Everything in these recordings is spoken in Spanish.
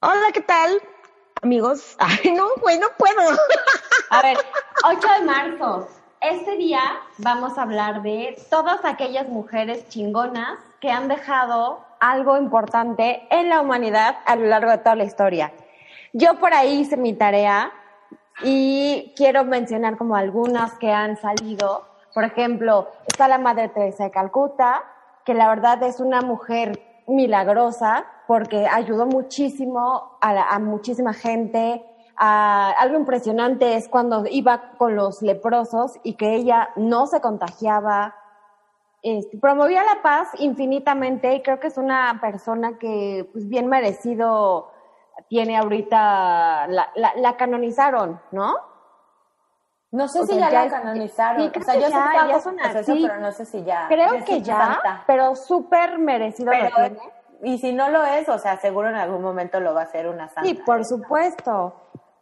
Hola, ¿qué tal? Amigos. Ay, no, güey, no puedo. A ver, 8 de marzo. Este día vamos a hablar de todas aquellas mujeres chingonas que han dejado algo importante en la humanidad a lo largo de toda la historia. Yo por ahí hice mi tarea y quiero mencionar como algunas que han salido. Por ejemplo, está la Madre Teresa de Calcuta, que la verdad es una mujer milagrosa porque ayudó muchísimo a, muchísima gente. algo impresionante es cuando iba con los leprosos y que ella no se contagiaba, este, promovía la paz infinitamente y creo que es una persona que pues bien merecido tiene ahorita, la, la, canonizaron, ¿no? No sé si ya, la canonizaron. Sí, o sea, yo ya, ya es una, pero no sé si ya. Creo que ya, pero súper merecido lo tiene. Y si no lo es, o sea, seguro en algún momento lo va a hacer una santa. Sí, por supuesto.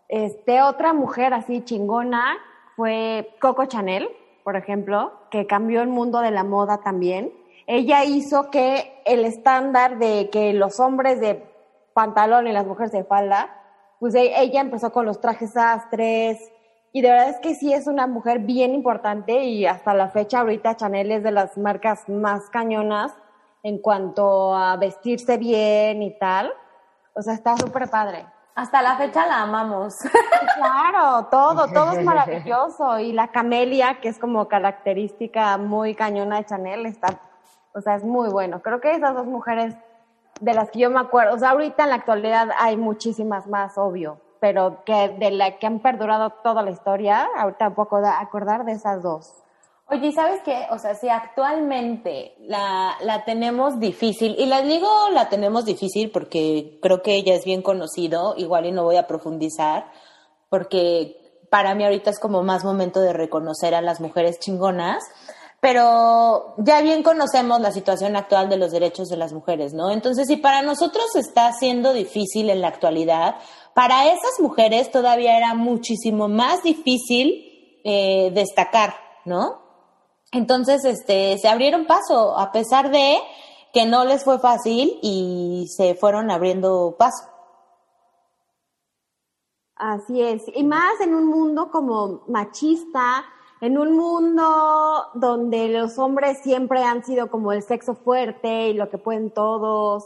Este, otra mujer así chingona fue Coco Chanel, por ejemplo, que cambió el mundo de la moda también. Ella hizo que el estándar de que los hombres de pantalón y las mujeres de falda, pues e, ella empezó con los trajes sastres y de verdad es que sí es una mujer bien importante y hasta la fecha ahorita Chanel es de las marcas más cañonas en cuanto a vestirse bien y tal. O sea, está súper padre. Hasta la fecha la amamos. Claro, todo, todo es maravilloso. Y la camelia, que es como característica muy cañona de Chanel, está, o sea, es muy bueno. Creo que esas dos mujeres de las que yo me acuerdo, o sea, ahorita en la actualidad hay muchísimas más, obvio, pero que de la que han perdurado toda la historia, ahorita puedo acordar de esas dos. Oye, ¿sabes qué? O sea, si actualmente la, la tenemos difícil, y la digo la tenemos difícil porque creo que ella es bien conocido, igual y no voy a profundizar, porque para mí ahorita es como más momento de reconocer a las mujeres chingonas, pero ya bien conocemos la situación actual de los derechos de las mujeres, ¿no? Entonces, si para nosotros está siendo difícil en la actualidad, para esas mujeres todavía era muchísimo más difícil eh, destacar, ¿no? Entonces, este, se abrieron paso, a pesar de que no les fue fácil y se fueron abriendo paso. Así es, y más en un mundo como machista, en un mundo donde los hombres siempre han sido como el sexo fuerte y lo que pueden todos,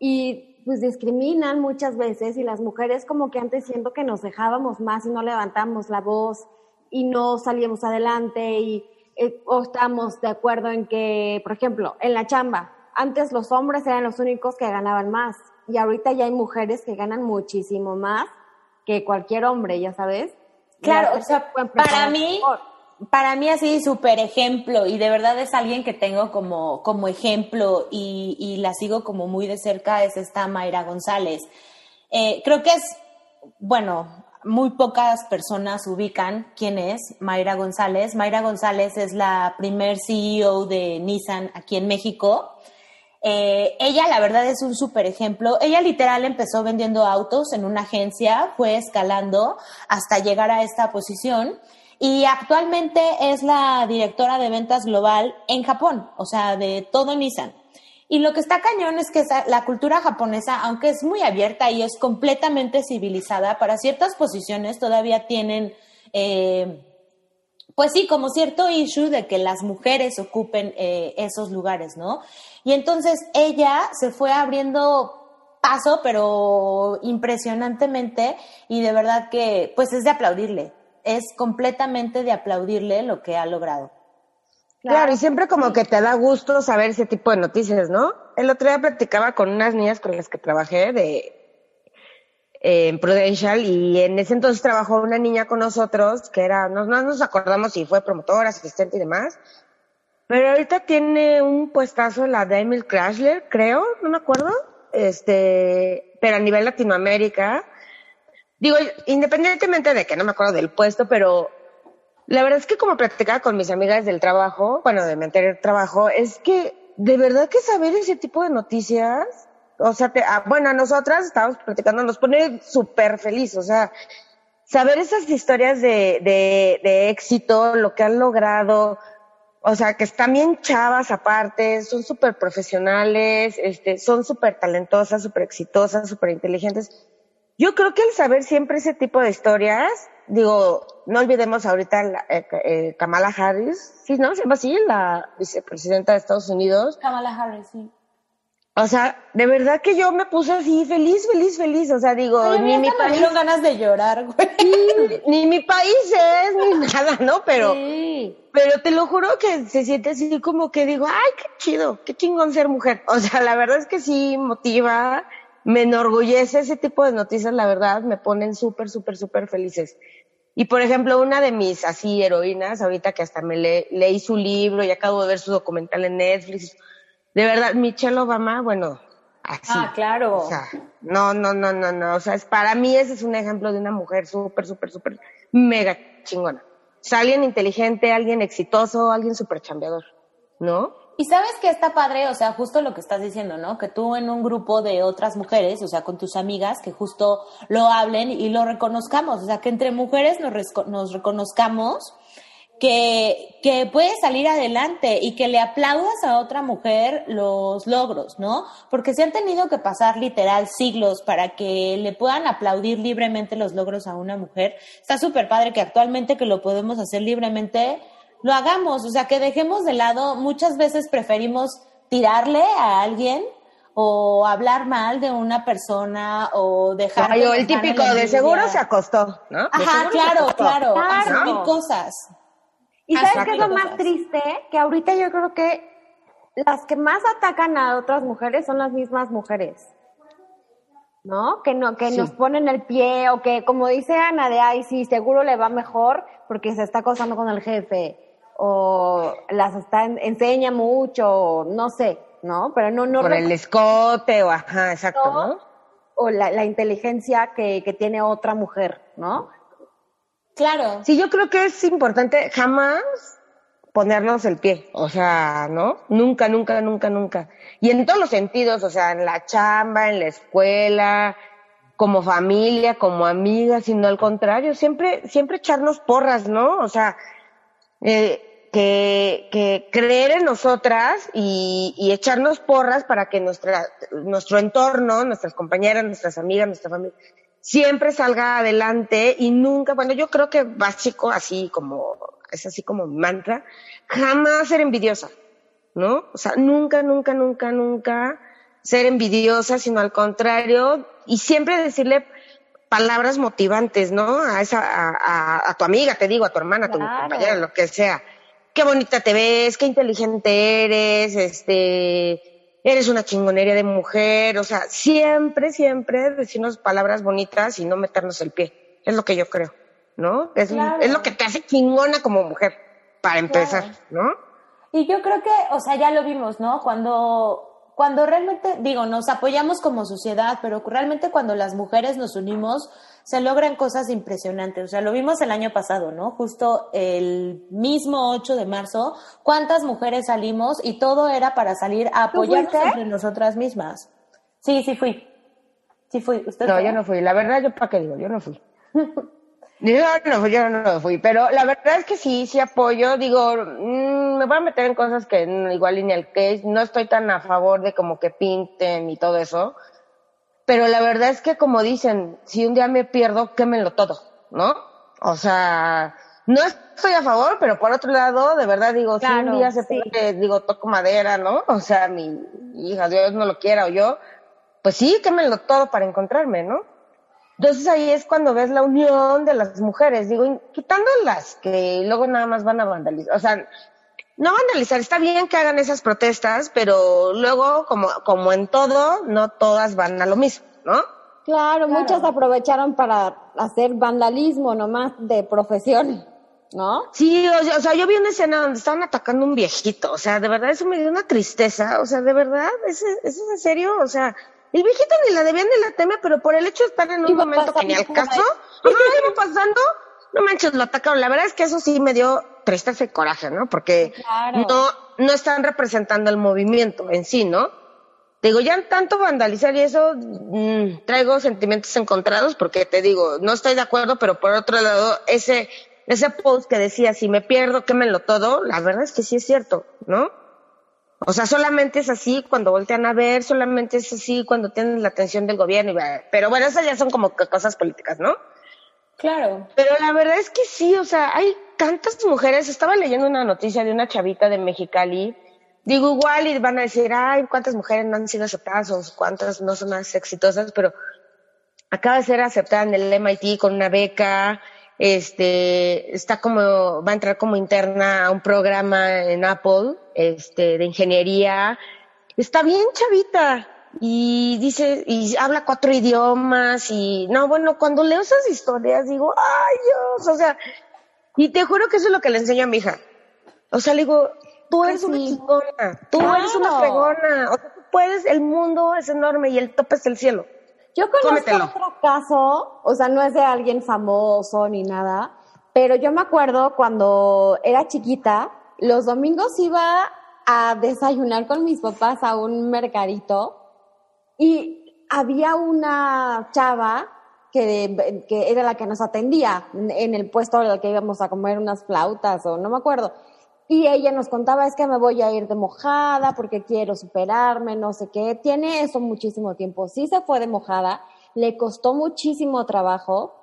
y pues discriminan muchas veces, y las mujeres como que antes siento que nos dejábamos más y no levantamos la voz y no salíamos adelante y eh, o estamos de acuerdo en que, por ejemplo, en la chamba, antes los hombres eran los únicos que ganaban más y ahorita ya hay mujeres que ganan muchísimo más que cualquier hombre, ya sabes. Claro, o sea, para mí, para mí así súper ejemplo y de verdad es alguien que tengo como, como ejemplo y, y la sigo como muy de cerca es esta Mayra González. Eh, creo que es, bueno, muy pocas personas ubican quién es Mayra González. Mayra González es la primer CEO de Nissan aquí en México. Eh, ella, la verdad, es un súper ejemplo. Ella literal empezó vendiendo autos en una agencia, fue escalando hasta llegar a esta posición y actualmente es la directora de ventas global en Japón, o sea, de todo Nissan. Y lo que está cañón es que la cultura japonesa, aunque es muy abierta y es completamente civilizada, para ciertas posiciones todavía tienen, eh, pues sí, como cierto issue de que las mujeres ocupen eh, esos lugares, ¿no? Y entonces ella se fue abriendo paso, pero impresionantemente, y de verdad que, pues es de aplaudirle, es completamente de aplaudirle lo que ha logrado. Claro. y siempre como que te da gusto saber ese tipo de noticias, ¿no? El otro día platicaba con unas niñas con las que trabajé de en Prudential y en ese entonces trabajó una niña con nosotros que era, no, no nos acordamos si fue promotora, asistente y demás, pero ahorita tiene un puestazo la de Emil Crashler, creo, no me acuerdo, este, pero a nivel Latinoamérica. Digo, independientemente de que no me acuerdo del puesto, pero la verdad es que como platicaba con mis amigas del trabajo, bueno, de mi anterior trabajo, es que de verdad que saber ese tipo de noticias, o sea, ah, bueno, a nosotras estábamos platicando, nos pone súper feliz, o sea, saber esas historias de, de, de éxito, lo que han logrado, o sea, que están bien chavas aparte, son súper profesionales, este, son súper talentosas, súper exitosas, súper inteligentes. Yo creo que el saber siempre ese tipo de historias, digo, no olvidemos ahorita la, eh, eh, Kamala Harris, sí, ¿no? Se llama así, la vicepresidenta de Estados Unidos. Kamala Harris, sí. O sea, de verdad que yo me puse así feliz, feliz, feliz. O sea, digo, ni mi país. Me ganas de llorar, güey. ni mi país es, ni nada, ¿no? Pero, pero te lo juro que se siente así como que digo, ay, qué chido, qué chingón ser mujer. O sea, la verdad es que sí motiva, me enorgullece ese tipo de noticias, la verdad, me ponen súper, súper, súper felices. Y por ejemplo, una de mis así heroínas, ahorita que hasta me leí su libro y acabo de ver su documental en Netflix de verdad, Michelle Obama, bueno, así. Ah, claro. O sea, no, no, no, no, no. O sea, es, para mí ese es un ejemplo de una mujer súper, súper, súper mega chingona. O sea, alguien inteligente, alguien exitoso, alguien súper chambeador, ¿no? Y sabes que está padre, o sea, justo lo que estás diciendo, ¿no? Que tú en un grupo de otras mujeres, o sea, con tus amigas, que justo lo hablen y lo reconozcamos, o sea, que entre mujeres nos, reconozcamos que, que puede salir adelante y que le aplaudas a otra mujer los logros, ¿no? Porque se han tenido que pasar literal siglos para que le puedan aplaudir libremente los logros a una mujer. Está súper padre que actualmente que lo podemos hacer libremente, lo hagamos, o sea, que dejemos de lado, muchas veces preferimos tirarle a alguien o hablar mal de una persona o dejar... Ay, el típico, de seguro se acostó, ¿no? Ajá, claro, claro, claro. cosas. ¿Y sabes qué es lo más triste? Que ahorita yo creo que las que más atacan a otras mujeres son las mismas mujeres. ¿No? Que no, que nos ponen el pie o que, como dice Ana, de ay, sí, seguro le va mejor porque se está acosando con el jefe o las está, enseña mucho, no sé, ¿no? Pero no, no. Por el escote o ajá, exacto, ¿no? O la, la inteligencia que, que tiene otra mujer, ¿no? Claro. Sí, yo creo que es importante jamás ponernos el pie, o sea, ¿no? Nunca, nunca, nunca, nunca. Y en todos los sentidos, o sea, en la chamba, en la escuela, como familia, como amigas, sino al contrario, siempre, siempre echarnos porras, ¿no? O sea, eh, que, que creer en nosotras y, y echarnos porras para que nuestra, nuestro entorno, nuestras compañeras, nuestras amigas, nuestra familia, siempre salga adelante y nunca, bueno, yo creo que básico, así como, es así como mantra, jamás ser envidiosa, ¿no? O sea, nunca, nunca, nunca, nunca ser envidiosa, sino al contrario, y siempre decirle palabras motivantes, ¿no? A esa, a, a, tu amiga, te digo, a tu hermana, a tu compañera, lo que sea. Qué bonita te ves, qué inteligente eres, este, eres una chingonería de mujer, o sea, siempre, siempre decirnos palabras bonitas y no meternos el pie. Es lo que yo creo, ¿no? Es, es lo que te hace chingona como mujer, para empezar, ¿no? Y yo creo que, o sea, ya lo vimos, ¿no? Cuando, cuando realmente, digo, nos apoyamos como sociedad, pero realmente cuando las mujeres nos unimos, se logran cosas impresionantes. O sea, lo vimos el año pasado, ¿no? Justo el mismo 8 de marzo, cuántas mujeres salimos y todo era para salir a apoyarnos entre nosotras mismas. Sí, sí fui. Sí fui. ¿Usted no, yo no fui. La verdad, yo para qué digo, yo no fui. yo no fui, yo no fui. Pero la verdad es que sí, sí apoyo. Digo, mm, me voy a meter en cosas que igual ni el case. No estoy tan a favor de como que pinten y todo eso pero la verdad es que como dicen, si un día me pierdo, quémenlo todo, ¿no? O sea, no estoy a favor, pero por otro lado, de verdad digo, si un día se pierde, digo, toco madera, ¿no? O sea, mi hija, Dios no lo quiera o yo, pues sí, quémenlo todo para encontrarme, ¿no? Entonces ahí es cuando ves la unión de las mujeres, digo, quitando las que luego nada más van a vandalizar, o sea, no vandalizar, está bien que hagan esas protestas, pero luego, como, como en todo, no todas van a lo mismo, ¿no? Claro, muchas aprovecharon para hacer vandalismo nomás de profesión, ¿no? Sí, o, sea, yo vi una escena donde estaban atacando a un viejito, o sea, de verdad eso me dio una tristeza, o sea, de verdad, ¿eso, es en serio? O sea, el viejito ni la debían ni la teme, pero por el hecho de estar en un momento que ni al caso, iba pasando, no manches, lo atacaron. La verdad es que eso sí me dio tristeza y coraje, ¿no? Porque no, no están representando el movimiento en sí, ¿no? digo, ya tanto vandalizar y eso, mmm, traigo sentimientos encontrados porque te digo, no estoy de acuerdo, pero por otro lado, ese ese post que decía, si me pierdo, quémelo todo, la verdad es que sí es cierto, ¿no? O sea, solamente es así cuando voltean a ver, solamente es así cuando tienen la atención del gobierno. Y, pero bueno, esas ya son como cosas políticas, ¿no? Claro. Pero la verdad es que sí, o sea, hay tantas mujeres. Estaba leyendo una noticia de una chavita de Mexicali. Digo, igual y van a decir, ay, cuántas mujeres no han sido aceptadas o cuántas no son más exitosas, pero acaba de ser aceptada en el MIT con una beca, este, está como, va a entrar como interna a un programa en Apple, este, de ingeniería. Está bien chavita. Y dice, y habla cuatro idiomas y, no, bueno, cuando leo esas historias digo, ay Dios, o sea, y te juro que eso es lo que le enseño a mi hija. O sea, le digo, tú eres una chingona, tú eres una fregona, o sea, tú puedes, el mundo es enorme y el tope es el cielo. Yo conozco otro caso, o sea, no es de alguien famoso ni nada, pero yo me acuerdo cuando era chiquita, los domingos iba a desayunar con mis papás a un mercadito y había una chava que, que era la que nos atendía en el puesto en que íbamos a comer unas flautas o no me acuerdo. Y ella nos contaba, es que me voy a ir de mojada porque quiero superarme, no sé qué. Tiene eso muchísimo tiempo. Sí se fue de mojada, le costó muchísimo trabajo,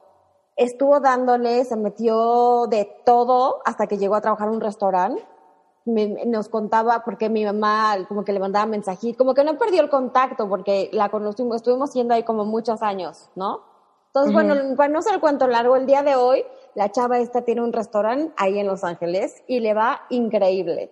estuvo dándole, se metió de todo hasta que llegó a trabajar en un restaurante. nos contaba porque mi mamá como que le mandaba mensajitos, como que no perdió el contacto porque la conocimos, estuvimos siendo ahí como muchos años, ¿no? Entonces, bueno, para no ser el cuento largo, el día de hoy la chava esta tiene un restaurante ahí en Los Ángeles y le va increíble.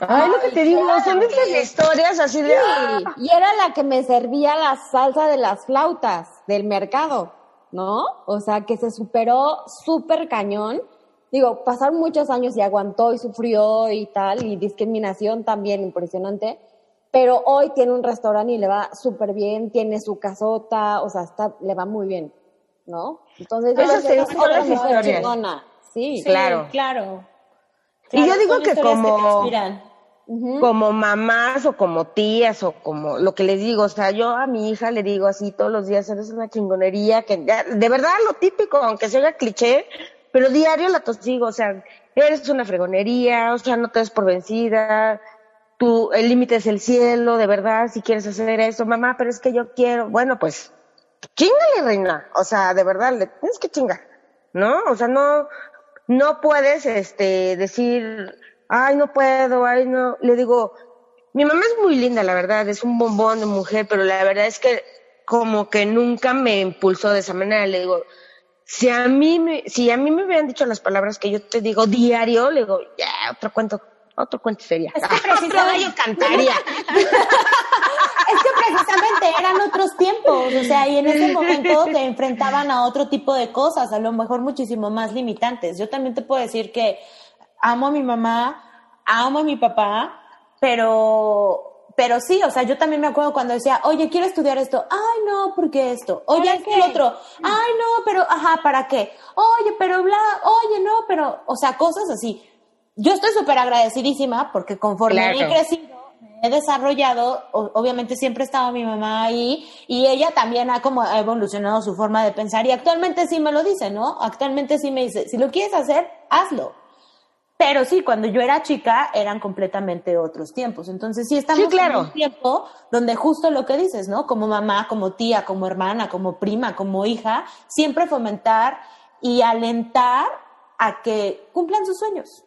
Ay, lo que te digo, son esas historias así de... ¡ah! Y era la que me servía la salsa de las flautas del mercado, ¿no? O sea, que se superó súper cañón. Digo, pasaron muchos años y aguantó y sufrió y tal, y discriminación también impresionante. Pero hoy tiene un restaurante y le va súper bien, tiene su casota, o sea, está, le va muy bien. ¿no? Entonces, Eso se otra historias. Sí, claro. claro. Y yo digo que como, como mamás o como tías o como lo que les digo, o sea, yo a mi hija le digo así todos los días, eres una chingonería, que de verdad lo típico, aunque sea cliché, pero diario la tosigo, o sea, eres una fregonería, o sea, no te des por vencida, tú, el límite es el cielo, de verdad, si quieres hacer eso, mamá, pero es que yo quiero, bueno, pues chingale, reina. O sea, de verdad, le tienes que chingar, ¿no? O sea, no, no puedes, este, decir, ay, no puedo, ay, no. Le digo, mi mamá es muy linda, la verdad, es un bombón de mujer, pero la verdad es que como que nunca me impulsó de esa manera. Le digo, si a mí me, si a mí me hubieran dicho las palabras que yo te digo diario, le digo, ya, otro cuento, otro cuento sería. Es que precisamente yo cantaría. es que precisamente eran otros tiempos, o sea, y en ese momento te enfrentaban a otro tipo de cosas, a lo mejor muchísimo más limitantes. Yo también te puedo decir que amo a mi mamá, amo a mi papá, pero, pero sí, o sea, yo también me acuerdo cuando decía, oye, quiero estudiar esto, ay, no, ¿por qué esto? Oye, ¿qué otro? Ay, no, pero, ajá, ¿para qué? Oye, pero bla, oye, no, pero, o sea, cosas así. Yo estoy súper agradecidísima porque conforme he crecido, he desarrollado, obviamente siempre estaba mi mamá ahí y ella también ha como evolucionado su forma de pensar y actualmente sí me lo dice, ¿no? Actualmente sí me dice, si lo quieres hacer, hazlo. Pero sí, cuando yo era chica eran completamente otros tiempos. Entonces sí estamos en un tiempo donde justo lo que dices, ¿no? Como mamá, como tía, como hermana, como prima, como hija, siempre fomentar y alentar a que cumplan sus sueños.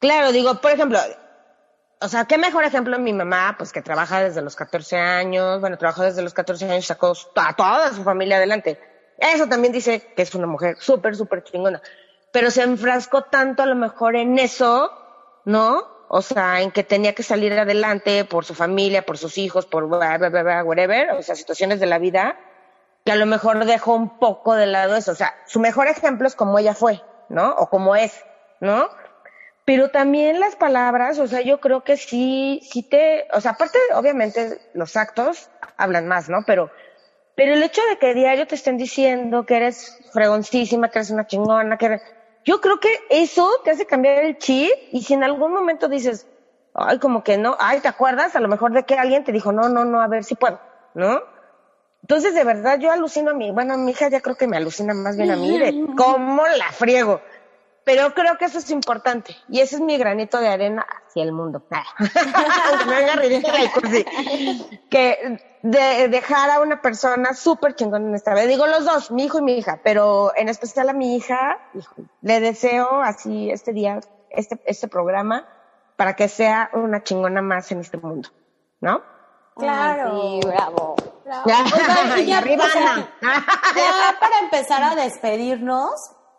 Claro, digo, por ejemplo, o sea, qué mejor ejemplo mi mamá, pues que trabaja desde los 14 años, bueno, trabajó desde los 14 años, sacó a toda su familia adelante. Eso también dice que es una mujer súper, súper chingona. Pero se enfrascó tanto a lo mejor en eso, ¿no? O sea, en que tenía que salir adelante por su familia, por sus hijos, por whatever, o sea, situaciones de la vida, que a lo mejor dejó un poco de lado eso. O sea, su mejor ejemplo es como ella fue, ¿no? O como es, ¿no? pero también las palabras, o sea, yo creo que sí, sí te, o sea, aparte, obviamente, los actos hablan más, ¿no? Pero, pero el hecho de que diario te estén diciendo que eres fregoncísima, que eres una chingona, que yo creo que eso te hace cambiar el chip y si en algún momento dices, ay, como que no, ay, ¿te acuerdas? A lo mejor de que alguien te dijo, no, no, no, a ver si puedo, ¿no? Entonces, de verdad, yo alucino a mi, bueno, mi hija ya creo que me alucina más bien a mí de cómo la friego. Pero creo que eso es importante. Y ese es mi granito de arena hacia el mundo. que de dejar a una persona súper chingona en esta vida. Digo los dos, mi hijo y mi hija, pero en especial a mi hija, le deseo así este día, este, este programa, para que sea una chingona más en este mundo. ¿No? Claro. sí, bravo. Ya, y ya, arriba, o sea. Ya para empezar a despedirnos,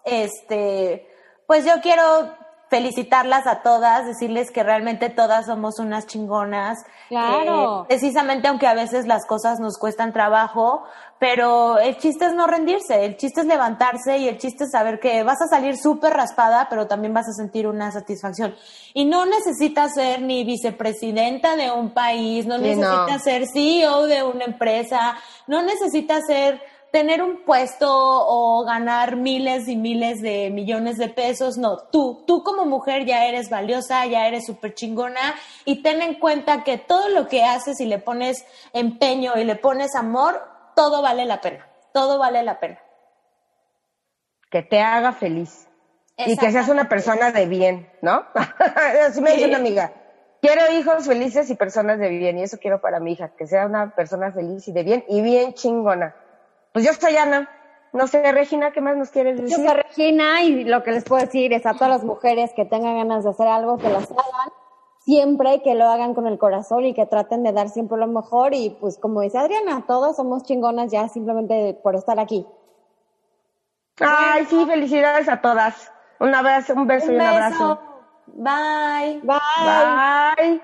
este, pues yo quiero felicitarlas a todas, decirles que realmente todas somos unas chingonas. Claro. Eh, precisamente aunque a veces las cosas nos cuestan trabajo, pero el chiste es no rendirse, el chiste es levantarse y el chiste es saber que vas a salir súper raspada, pero también vas a sentir una satisfacción. Y no necesitas ser ni vicepresidenta de un país, no Sí, necesitas no. ser CEO de una empresa, no necesitas ser tener un puesto o ganar miles y miles de millones de pesos, no, tú, tú como mujer ya eres valiosa, ya eres súper chingona y ten en cuenta que todo lo que haces y le pones empeño y le pones amor, todo vale la pena, todo vale la pena. Que te haga feliz. Y que seas una persona de bien, ¿no? Así me dice Sí. una amiga. Quiero hijos felices y personas de bien. Y eso quiero para mi hija, que sea una persona feliz y de bien y bien chingona. Pues yo estoy Ana. No sé, Regina, ¿qué más nos quieres Yo decir? soy Regina y lo que les puedo decir es a todas las mujeres que tengan ganas de hacer algo, que las hagan, siempre que lo hagan con el corazón y que traten de dar siempre lo mejor y pues como dice Adriana, todas somos chingonas ya simplemente por estar aquí. Ay, sí, felicidades a todas. Un abrazo, un beso y un abrazo. Bye. Bye. Bye.